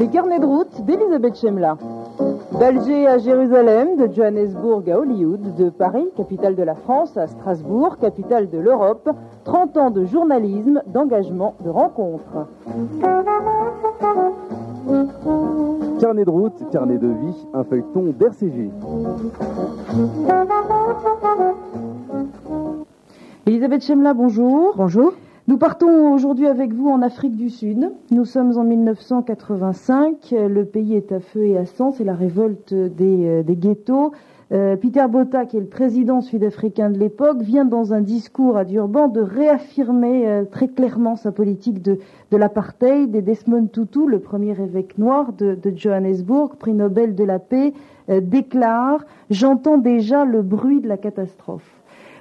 Les carnets de route d'Elisabeth Chemla. D'Alger à Jérusalem, de Johannesburg à Hollywood, de Paris, capitale de la France, à Strasbourg, capitale de l'Europe, 30 ans de journalisme, d'engagement, de rencontres. Carnet de route, carnet de vie, un feuilleton d'RCG. Elisabeth Chemla, bonjour. Bonjour. Nous partons aujourd'hui avec vous en Afrique du Sud. Nous sommes en 1985. Le pays est à feu et à sang. C'est la révolte des, euh, ghettos. Euh, Peter Botha, qui est le président sud-africain de l'époque, vient dans un discours à Durban de réaffirmer euh, très clairement sa politique de, l'apartheid. Et Desmond Tutu, le premier évêque noir de, Johannesburg, prix Nobel de la paix, déclare J'entends déjà le bruit de la catastrophe.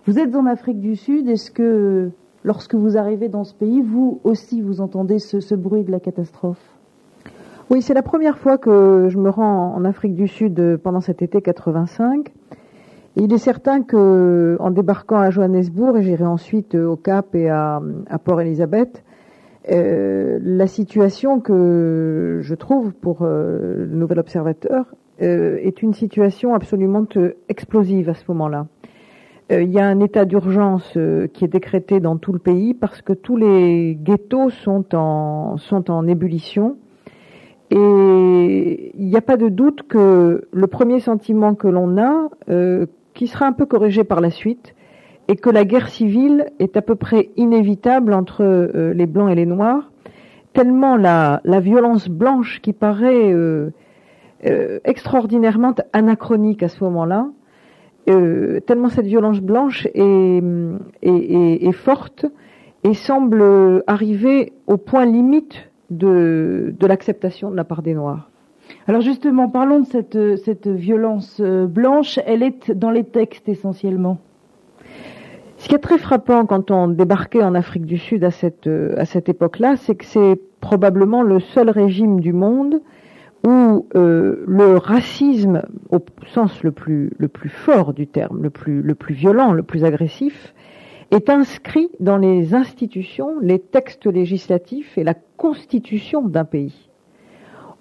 Vous êtes en Afrique du Sud. Est-ce que lorsque vous arrivez dans ce pays, vous aussi, vous entendez ce, bruit de la catastrophe Oui, c'est la première fois que je me rends en Afrique du Sud euh, pendant cet été 85. il est certain que, en débarquant à Johannesburg, et j'irai ensuite euh, au Cap et à, Port Elizabeth, euh, la situation que je trouve pour le nouvel observateur est une situation absolument explosive à ce moment-là. Euh, il y a un état d'urgence euh, qui est décrété dans tout le pays parce que tous les ghettos sont en, sont en ébullition. Et il n'y a pas de doute que le premier sentiment que l'on a, euh, qui sera un peu corrigé par la suite, est que la guerre civile est à peu près inévitable entre les blancs et les noirs, tellement la, la violence blanche qui paraît extraordinairement anachronique à ce moment-là, euh, tellement cette violence blanche est, est, forte et semble arriver au point limite de, de l'acceptation de la part des Noirs. Alors justement, parlons de cette, cette violence euh, blanche. Elle est dans les textes essentiellement. Ce qui est très frappant quand on débarquait en Afrique du Sud à cette, à cette époque-là, c'est que c'est probablement le seul régime du monde où euh, le racisme, au sens le plus, le plus fort du terme, le plus, le plus violent, le plus agressif, est inscrit dans les institutions, les textes législatifs et la constitution d'un pays.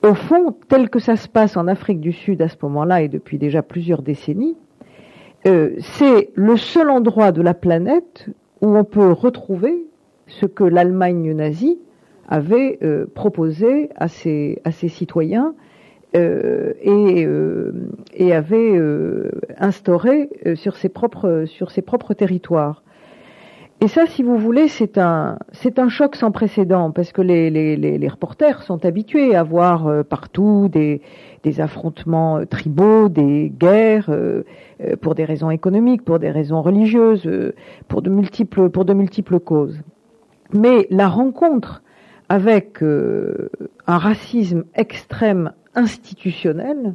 Au fond, tel que ça se passe en Afrique du Sud à ce moment-là et depuis déjà plusieurs décennies, euh, c'est le seul endroit de la planète où on peut retrouver ce que l'Allemagne nazie avait euh, proposé à ses, à ses citoyens euh, et, euh, et, avait instauré sur ses propres sur ses propres territoires. Et ça, si vous voulez, c'est un c'est un choc sans précédent parce que les, les, les, reporters sont habitués à voir partout des, des affrontements tribaux, des guerres pour des raisons économiques, pour des raisons religieuses, pour de multiples pour de multiples causes. Mais la rencontre avec euh, un racisme extrême institutionnel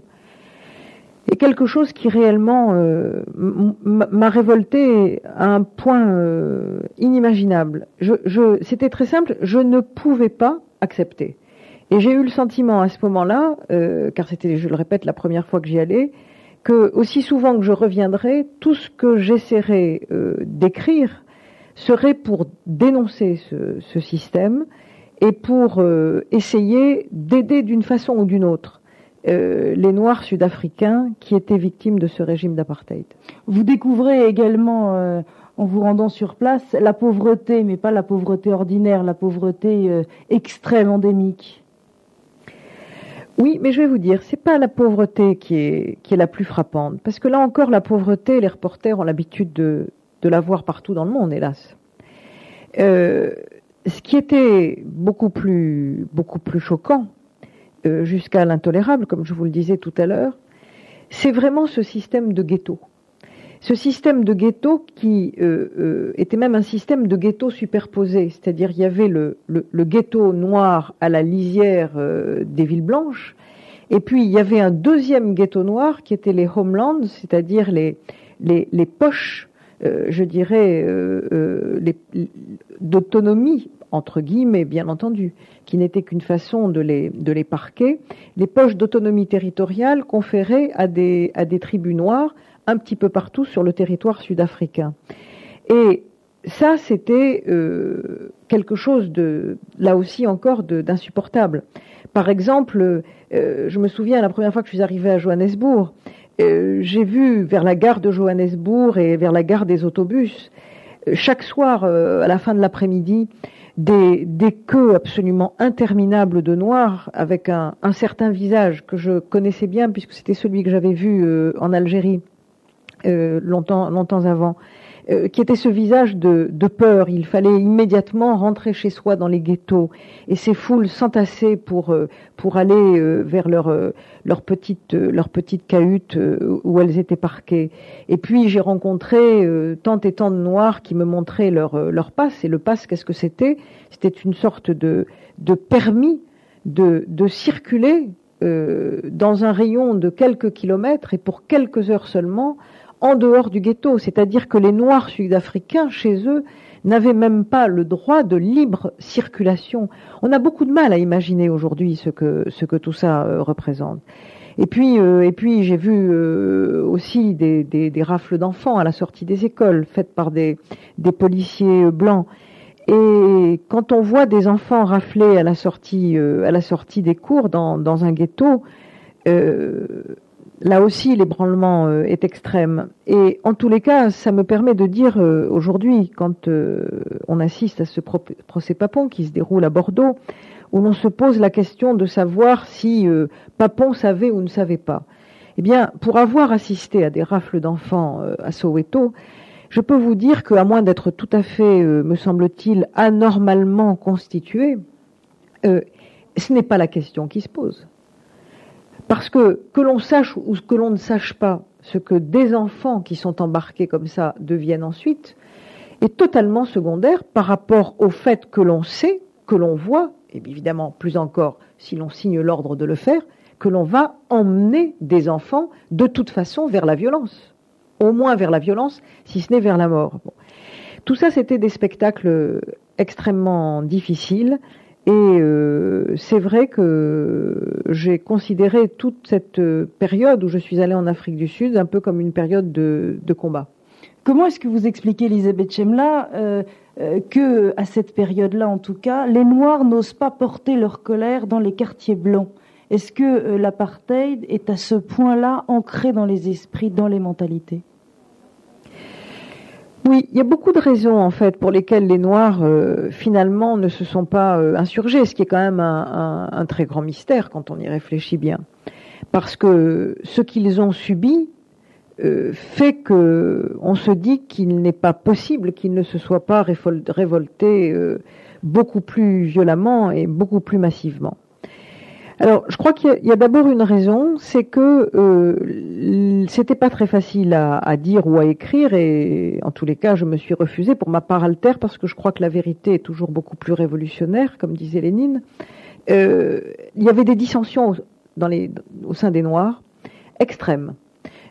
est quelque chose qui réellement euh, m'a révolté à un point euh, inimaginable. Je, C'était très simple, je ne pouvais pas accepter. Et j'ai eu le sentiment à ce moment-là, car c'était, je le répète, la première fois que j'y allais, que aussi souvent que je reviendrai, tout ce que j'essaierai d'écrire serait pour dénoncer ce, ce système et pour euh, essayer d'aider d'une façon ou d'une autre euh, les Noirs sud-africains qui étaient victimes de ce régime d'apartheid. Vous découvrez également, euh, en vous rendant sur place, la pauvreté, mais pas la pauvreté ordinaire, la pauvreté extrême, endémique. Oui, mais je vais vous dire, c'est pas la pauvreté qui est, qui est la plus frappante, parce que là encore, la pauvreté, les reporters ont l'habitude de, de la voir partout dans le monde, hélas. Ce qui était beaucoup plus, beaucoup plus choquant, euh, jusqu'à l'intolérable, comme je vous le disais tout à l'heure, c'est vraiment ce système de ghetto. ce système de ghetto qui euh, euh, était même un système de ghetto superposé, c'est-à-dire il y avait le, le, ghetto noir à la lisière euh, des villes blanches, et puis il y avait un deuxième ghetto noir qui était les homelands, c'est-à-dire les, les, poches, je dirais, d'autonomie entre guillemets, bien entendu, qui n'était qu'une façon de les, de les parquer, les poches d'autonomie territoriale conférées à des, à des tribus noires un petit peu partout sur le territoire sud-africain. Et ça, c'était euh, quelque chose de, là aussi encore, d'insupportable. Par exemple, euh, je me souviens la première fois que je suis arrivée à Johannesburg, euh, j'ai vu vers la gare de Johannesburg et vers la gare des autobus, chaque soir, à la fin de l'après-midi, des, des, queues absolument interminables de noirs avec un, un, certain visage que je connaissais bien puisque c'était celui que j'avais vu en Algérie euh, longtemps, longtemps avant, euh, qui était ce visage de, de, peur. Il fallait immédiatement rentrer chez soi dans les ghettos et ces foules s'entassaient pour euh, pour aller vers leur leur petite leur petite cahute où elles étaient parquées. Et puis j'ai rencontré tant et tant de noirs qui me montraient leur leur passe. Et le passe, qu'est-ce que c'était? C'était une sorte de de permis de de circuler dans un rayon de quelques kilomètres et pour quelques heures seulement en dehors du ghetto, c'est-à-dire que les Noirs sud-africains, chez eux, n'avaient même pas le droit de libre circulation. On a beaucoup de mal à imaginer aujourd'hui ce que, ce que tout ça euh, représente. Et puis, euh, et puis j'ai vu euh, aussi des, des, des rafles d'enfants à la sortie des écoles, faites par des, des policiers blancs. Et quand on voit des enfants raflés à la sortie, à la sortie des cours dans, dans un ghetto, là aussi l'ébranlement euh, est extrême. Et en tous les cas, ça me permet de dire euh, aujourd'hui, quand euh, on assiste à ce procès Papon qui se déroule à Bordeaux, où l'on se pose la question de savoir si Papon savait ou ne savait pas. Eh bien, pour avoir assisté à des rafles d'enfants à Soweto, je peux vous dire qu'à moins d'être tout à fait, me semble-t-il, anormalement constitué, ce n'est pas la question qui se pose. Parce que que l'on sache ou que l'on ne sache pas ce que des enfants qui sont embarqués comme ça deviennent ensuite est totalement secondaire par rapport au fait que l'on sait, que l'on voit, et évidemment plus encore si l'on signe l'ordre de le faire, que l'on va emmener des enfants de toute façon vers la violence, au moins vers la violence, si ce n'est vers la mort. Tout ça, c'était des spectacles extrêmement difficiles et euh, c'est vrai que j'ai considéré toute cette période où je suis allée en Afrique du Sud un peu comme une période de, combat. Comment est-ce que vous expliquez, Elisabeth Chemla, euh, euh, que à cette période-là, en tout cas, les Noirs n'osent pas porter leur colère dans les quartiers blancs? Est-ce que l'apartheid est à ce point-là ancré dans les esprits, dans les mentalités? Oui, il y a beaucoup de raisons en fait pour lesquelles les Noirs euh, finalement ne se sont pas euh, insurgés, ce qui est quand même un, très grand mystère quand on y réfléchit bien, parce que ce qu'ils ont subi euh, fait que on se dit qu'il n'est pas possible qu'ils ne se soient pas révoltés beaucoup plus violemment et beaucoup plus massivement. Alors, je crois qu'il y a, d'abord une raison, c'est que euh, c'était pas très facile à, dire ou à écrire, et en tous les cas, je me suis refusée pour ma part altère parce que je crois que la vérité est toujours beaucoup plus révolutionnaire, comme disait Lénine. Euh, il y avait des dissensions dans les, au sein des Noirs extrêmes,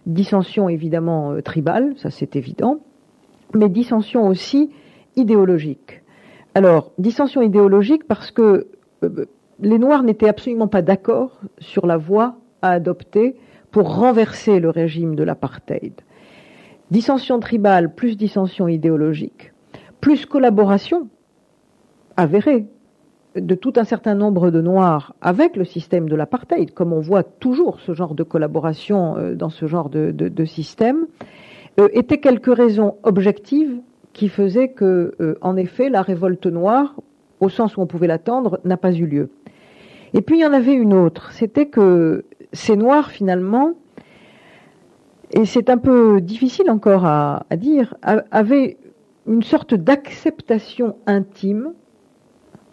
dissensions évidemment euh, tribales, ça c'est évident, mais dissensions aussi idéologiques. Alors, dissensions idéologiques parce que euh, les Noirs n'étaient absolument pas d'accord sur la voie à adopter pour renverser le régime de l'apartheid. Dissension tribale plus dissension idéologique, plus collaboration avérée de tout un certain nombre de Noirs avec le système de l'apartheid, comme on voit toujours ce genre de collaboration euh, dans ce genre de, système, euh, étaient quelques raisons objectives qui faisaient que, euh, en effet, la révolte noire, au sens où on pouvait l'attendre, n'a pas eu lieu. Et puis il y en avait une autre, c'était que ces Noirs finalement, et c'est un peu difficile encore à, dire, avaient une sorte d'acceptation intime,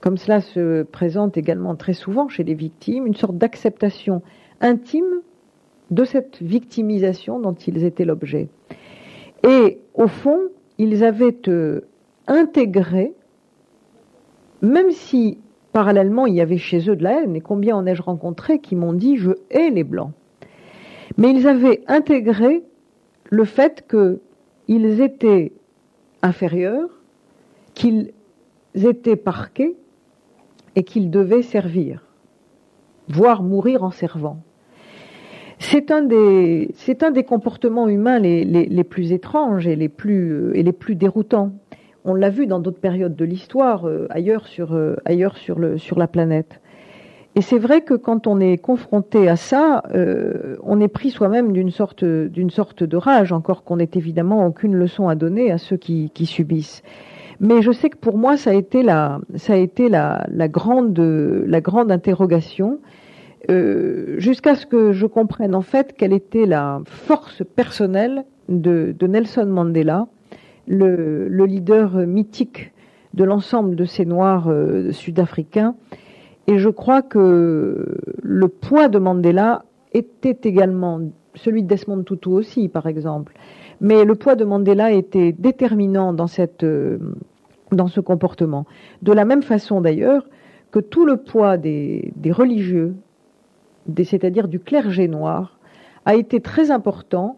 comme cela se présente également très souvent chez les victimes, une sorte d'acceptation intime de cette victimisation dont ils étaient l'objet. Et au fond, ils avaient intégré, même si parallèlement il y avait chez eux de la haine, et combien en ai-je rencontré qui m'ont dit je hais les blancs. Mais ils avaient intégré le fait qu'ils étaient inférieurs, qu'ils étaient parqués et qu'ils devaient servir, voire mourir en servant. C'est un, des, comportements humains les, plus étranges et les plus, et les plus déroutants. On l'a vu dans d'autres périodes de l'histoire, euh, ailleurs, sur, euh, ailleurs sur, le, sur la planète. Et c'est vrai que quand on est confronté à ça, euh, on est pris soi-même d'une sorte, d'une sorte de rage, encore qu'on n'ait évidemment aucune leçon à donner à ceux qui, qui subissent. Mais je sais que pour moi, ça a été la, ça a été la, la grande, la grande interrogation, jusqu'à ce que je comprenne en fait quelle était la force personnelle de Nelson Mandela, le, le, leader mythique de l'ensemble de ces Noirs euh, sud-africains. Et je crois que le poids de Mandela était également celui de Desmond Tutu aussi, par exemple. Mais le poids de Mandela était déterminant dans, cette, euh, dans ce comportement. De la même façon d'ailleurs que tout le poids des, des religieux, c'est-à-dire du clergé noir, a été très important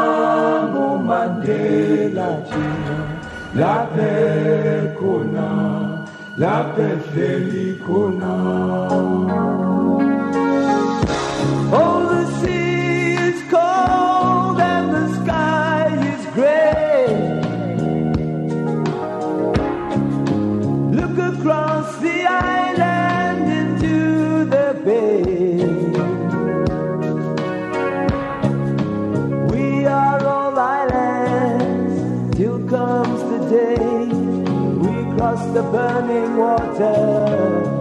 De la la paix qu'on a, la paix felicona. The burning water.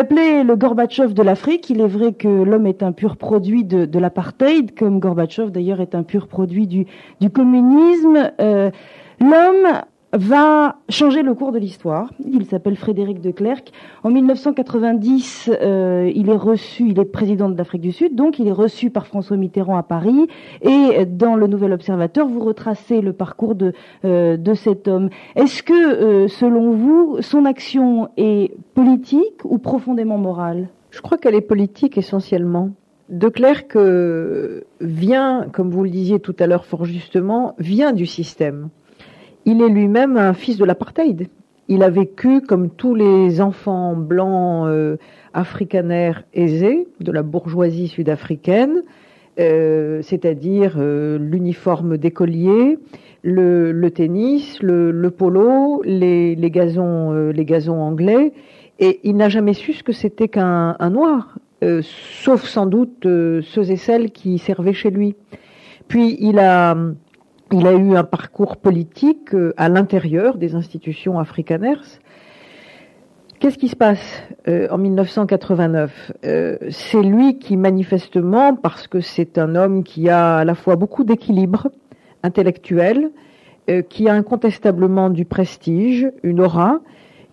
L'appelez le Gorbatchev de l'Afrique. Il est vrai que l'homme est un pur produit de, l'apartheid, comme Gorbatchev d'ailleurs est un pur produit du, du communisme. Euh, l'homme va changer le cours de l'histoire. Il s'appelle Frédéric de Klerk. En 1990, euh, il est reçu, il est président de l'Afrique du Sud, donc il est reçu par François Mitterrand à Paris. Et dans le Nouvel Observateur, vous retracez le parcours de, euh, cet homme. Est-ce que, euh, selon vous, son action est politique ou profondément morale? Je crois qu'elle est politique essentiellement. De euh, vient, comme vous le disiez tout à l'heure fort justement, vient du système. Il est lui-même un fils de l'apartheid. Il a vécu comme tous les enfants blancs euh, africanaires aisés de la bourgeoisie sud-africaine, euh, c'est-à-dire euh, l'uniforme d'écolier, le, le tennis, le, le polo, les, les gazons, euh, les gazons anglais, et il n'a jamais su ce que c'était qu'un un noir, euh, sauf sans doute euh, ceux et celles qui servaient chez lui. Puis il a, il a eu un parcours politique euh, à l'intérieur des institutions afrikaners. Qu'est-ce qui se passe euh, en 1989 Euh, C'est lui qui manifestement, parce que c'est un homme qui a à la fois beaucoup d'équilibre intellectuel, qui a incontestablement du prestige, une aura,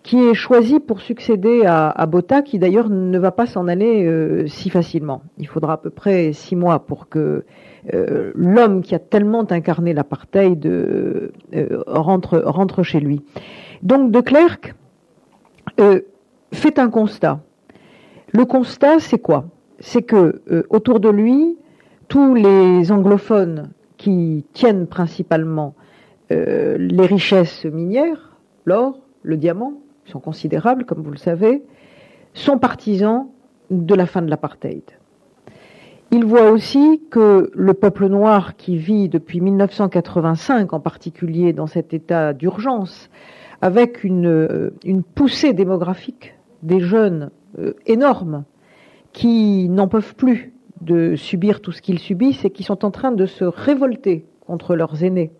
qui est choisi pour succéder à, à Botha, qui d'ailleurs ne va pas s'en aller si facilement. Il faudra à peu près six mois pour que euh, l'homme qui a tellement incarné l'apartheid euh, euh, rentre, rentre chez lui. Donc de Klerk euh, fait un constat. Le constat, c'est quoi? C'est que autour de lui, tous les anglophones qui tiennent principalement les richesses minières, l'or, le diamant, sont considérables, comme vous le savez, sont partisans de la fin de l'apartheid. Il voit aussi que le peuple noir qui vit depuis 1985 en particulier dans cet état d'urgence, avec une, euh, une poussée démographique des jeunes euh, énorme, qui n'en peuvent plus de subir tout ce qu'ils subissent et qui sont en train de se révolter contre leurs aînés.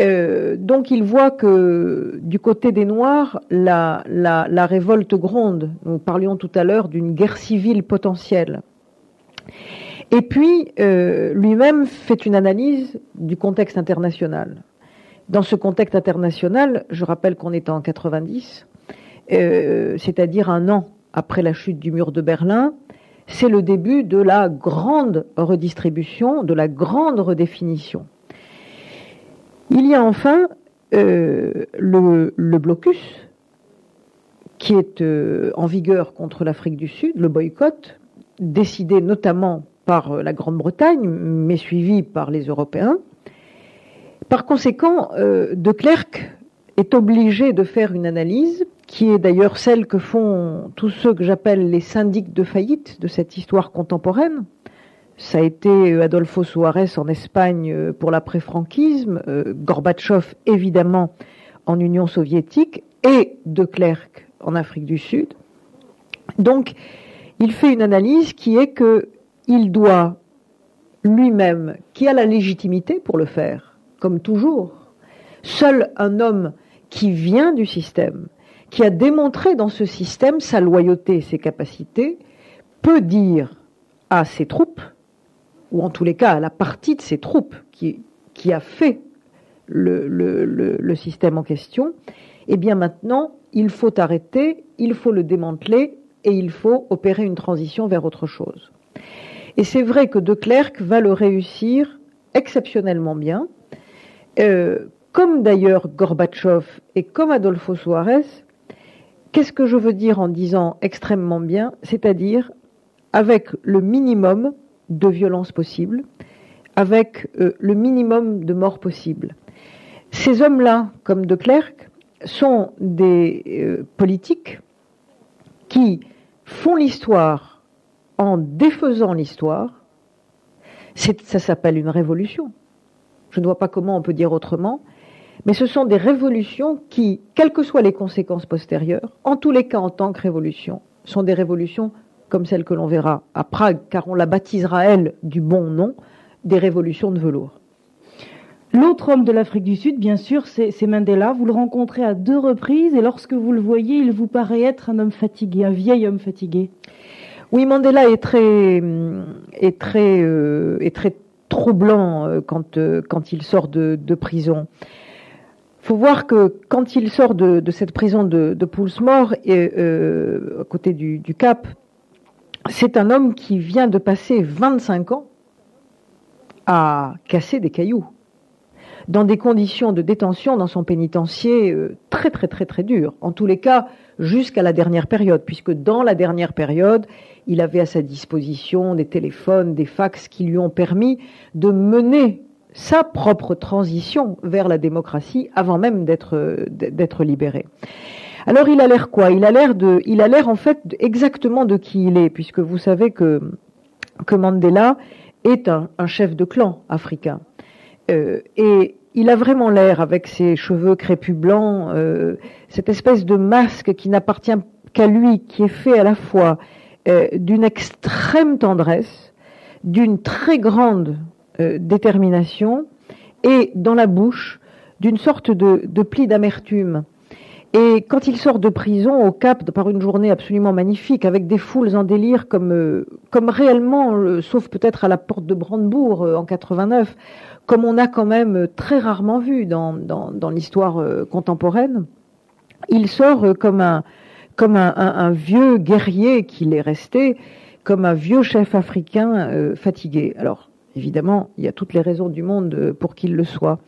Euh, donc il voit que du côté des Noirs, la révolte gronde. Nous parlions tout à l'heure d'une guerre civile potentielle. Et puis, euh, lui-même fait une analyse du contexte international. Dans ce contexte international, je rappelle qu'on est en 90, euh, c'est-à-dire un an après la chute du mur de Berlin, c'est le début de la grande redistribution, de la grande redéfinition. Il y a enfin euh, le, blocus qui est en vigueur contre l'Afrique du Sud, le boycott, décidé notamment par euh, la Grande-Bretagne, mais suivi par les Européens. Par conséquent, euh, de Klerk est obligé de faire une analyse, qui est d'ailleurs celle que font tous ceux que j'appelle les syndics de faillite de cette histoire contemporaine. Ça a été Adolfo Suarez en Espagne pour l'après-franquisme, euh, Gorbatchev évidemment en Union soviétique et de Klerk en Afrique du Sud. Donc, il fait une analyse qui est que il doit lui-même, qui a la légitimité pour le faire, comme toujours, seul un homme qui vient du système, qui a démontré dans ce système sa loyauté, ses capacités, peut dire à ses troupes, ou en tous les cas à la partie de ses troupes qui, a fait le système en question, eh bien maintenant, il faut arrêter, il faut le démanteler et il faut opérer une transition vers autre chose. Et c'est vrai que De Klerk va le réussir exceptionnellement bien, euh, comme d'ailleurs Gorbatchev et comme Adolfo Suarez. Qu'est-ce que je veux dire en disant extrêmement bien? C'est-à-dire avec le minimum de violence possible, avec euh, le minimum de morts possible. Ces hommes-là, comme De Klerk, sont des euh, politiques qui font l'histoire en défaisant l'histoire. Ça s'appelle une révolution. Je ne vois pas comment on peut dire autrement. Mais ce sont des révolutions qui, quelles que soient les conséquences postérieures, en tous les cas en tant que révolution, sont des révolutions comme celle que l'on verra à Prague, car on la baptisera, elle, du bon nom, des révolutions de velours. L'autre homme de l'Afrique du Sud, bien sûr, c'est Mandela. Vous le rencontrez à deux reprises et lorsque vous le voyez, il vous paraît être un homme fatigué, un vieil homme fatigué. Oui, Mandela est très, est très, euh, est très troublant euh, quand, euh, quand il sort de, de prison. Il faut voir que quand il sort de, cette prison de, de Poulsmore, à côté du, du Cap, c'est un homme qui vient de passer 25 ans à casser des cailloux dans des conditions de détention dans son pénitencier euh, très très très très dures. En tous les cas, jusqu'à la dernière période, puisque dans la dernière période, il avait à sa disposition des téléphones, des fax qui lui ont permis de mener sa propre transition vers la démocratie avant même d'être d'être libéré. Alors il a l'air quoi? Il a l'air de, il a l'air en fait exactement de qui il est, puisque vous savez que que Mandela est un, un chef de clan africain. Euh, et il a vraiment l'air, avec ses cheveux crépus blancs, euh, cette espèce de masque qui n'appartient qu'à lui, qui est fait à la fois euh, d'une extrême tendresse, d'une très grande euh, détermination, et dans la bouche d'une sorte de, de pli d'amertume. Et quand il sort de prison au Cap par une journée absolument magnifique, avec des foules en délire comme, euh, comme réellement, euh, sauf peut-être à la porte de Brandebourg euh, en 89, comme on a quand même très rarement vu dans, dans, dans l'histoire contemporaine, il sort comme un, comme un, un- un vieux guerrier qu'il est resté, comme un vieux chef africain fatigué. Alors, évidemment, il y a toutes les raisons du monde pour qu'il le soit.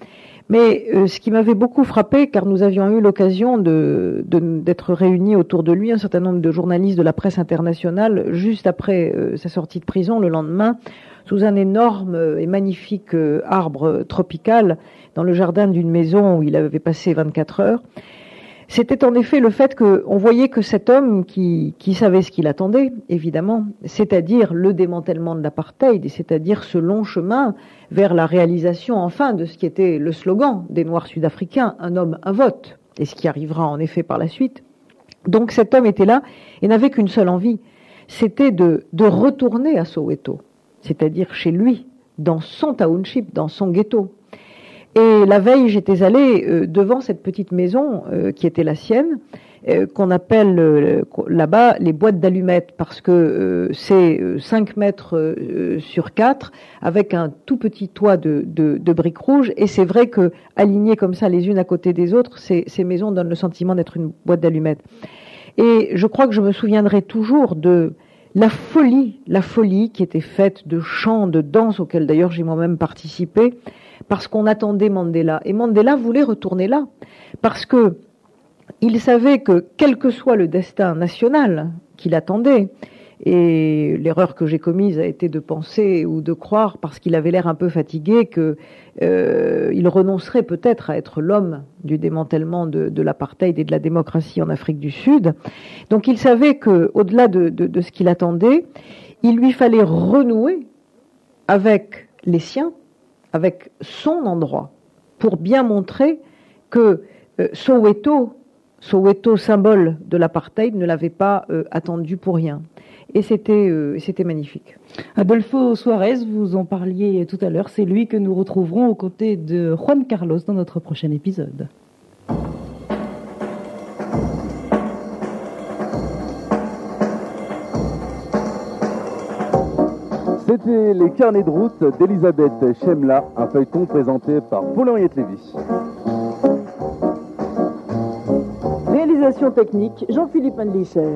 Mais euh, ce qui m'avait beaucoup frappé, car nous avions eu l'occasion de- d'être réunis autour de lui, un certain nombre de journalistes de la presse internationale, juste après euh, sa sortie de prison, le lendemain, sous un énorme et magnifique euh, arbre tropical dans le jardin d'une maison où il avait passé 24 heures. C'était en effet le fait qu'on voyait que cet homme qui, savait ce qu'il attendait, évidemment, c'est-à-dire le démantèlement de l'apartheid, c'est-à-dire ce long chemin vers la réalisation enfin de ce qui était le slogan des Noirs sud-africains, un homme, un vote, et ce qui arrivera en effet par la suite. Donc cet homme était là et n'avait qu'une seule envie, c'était de, de retourner à Soweto, c'est-à-dire chez lui, dans son township, dans son ghetto. Et la veille, j'étais allée euh, devant cette petite maison euh, qui était la sienne, euh, qu'on appelle là-bas les boîtes d'allumettes, parce que c'est euh, 5 mètres sur 4, avec un tout petit toit de, de, briques rouges. Et c'est vrai que alignées comme ça, les unes à côté des autres, ces, ces maisons donnent le sentiment d'être une boîte d'allumettes. Et je crois que je me souviendrai toujours de la folie, la folie qui était faite de chants, de danse, auxquels d'ailleurs j'ai moi-même participé, parce qu'on attendait Mandela. Et Mandela voulait retourner là, parce que il savait que quel que soit le destin national qu'il attendait, et l'erreur que j'ai commise a été de penser ou de croire, parce qu'il avait l'air un peu fatigué, que euh, renoncerait peut-être à être l'homme du démantèlement de, l'apartheid et de la démocratie en Afrique du Sud. Donc il savait que, au-delà de, de, de ce qu'il attendait, il lui fallait renouer avec les siens, avec son endroit, pour bien montrer que euh, Soweto, Soweto, symbole de l'apartheid, ne l'avait pas euh, attendu pour rien. Et c'était euh, c'était magnifique. Adolfo Suarez, vous en parliez tout à l'heure, c'est lui que nous retrouverons aux côtés de Juan Carlos dans notre prochain épisode. C'était les carnets de route d'Elisabeth Chemla, un feuilleton présenté par Paul-Henriette Lévy. Réalisation technique, Jean-Philippe Andlicher.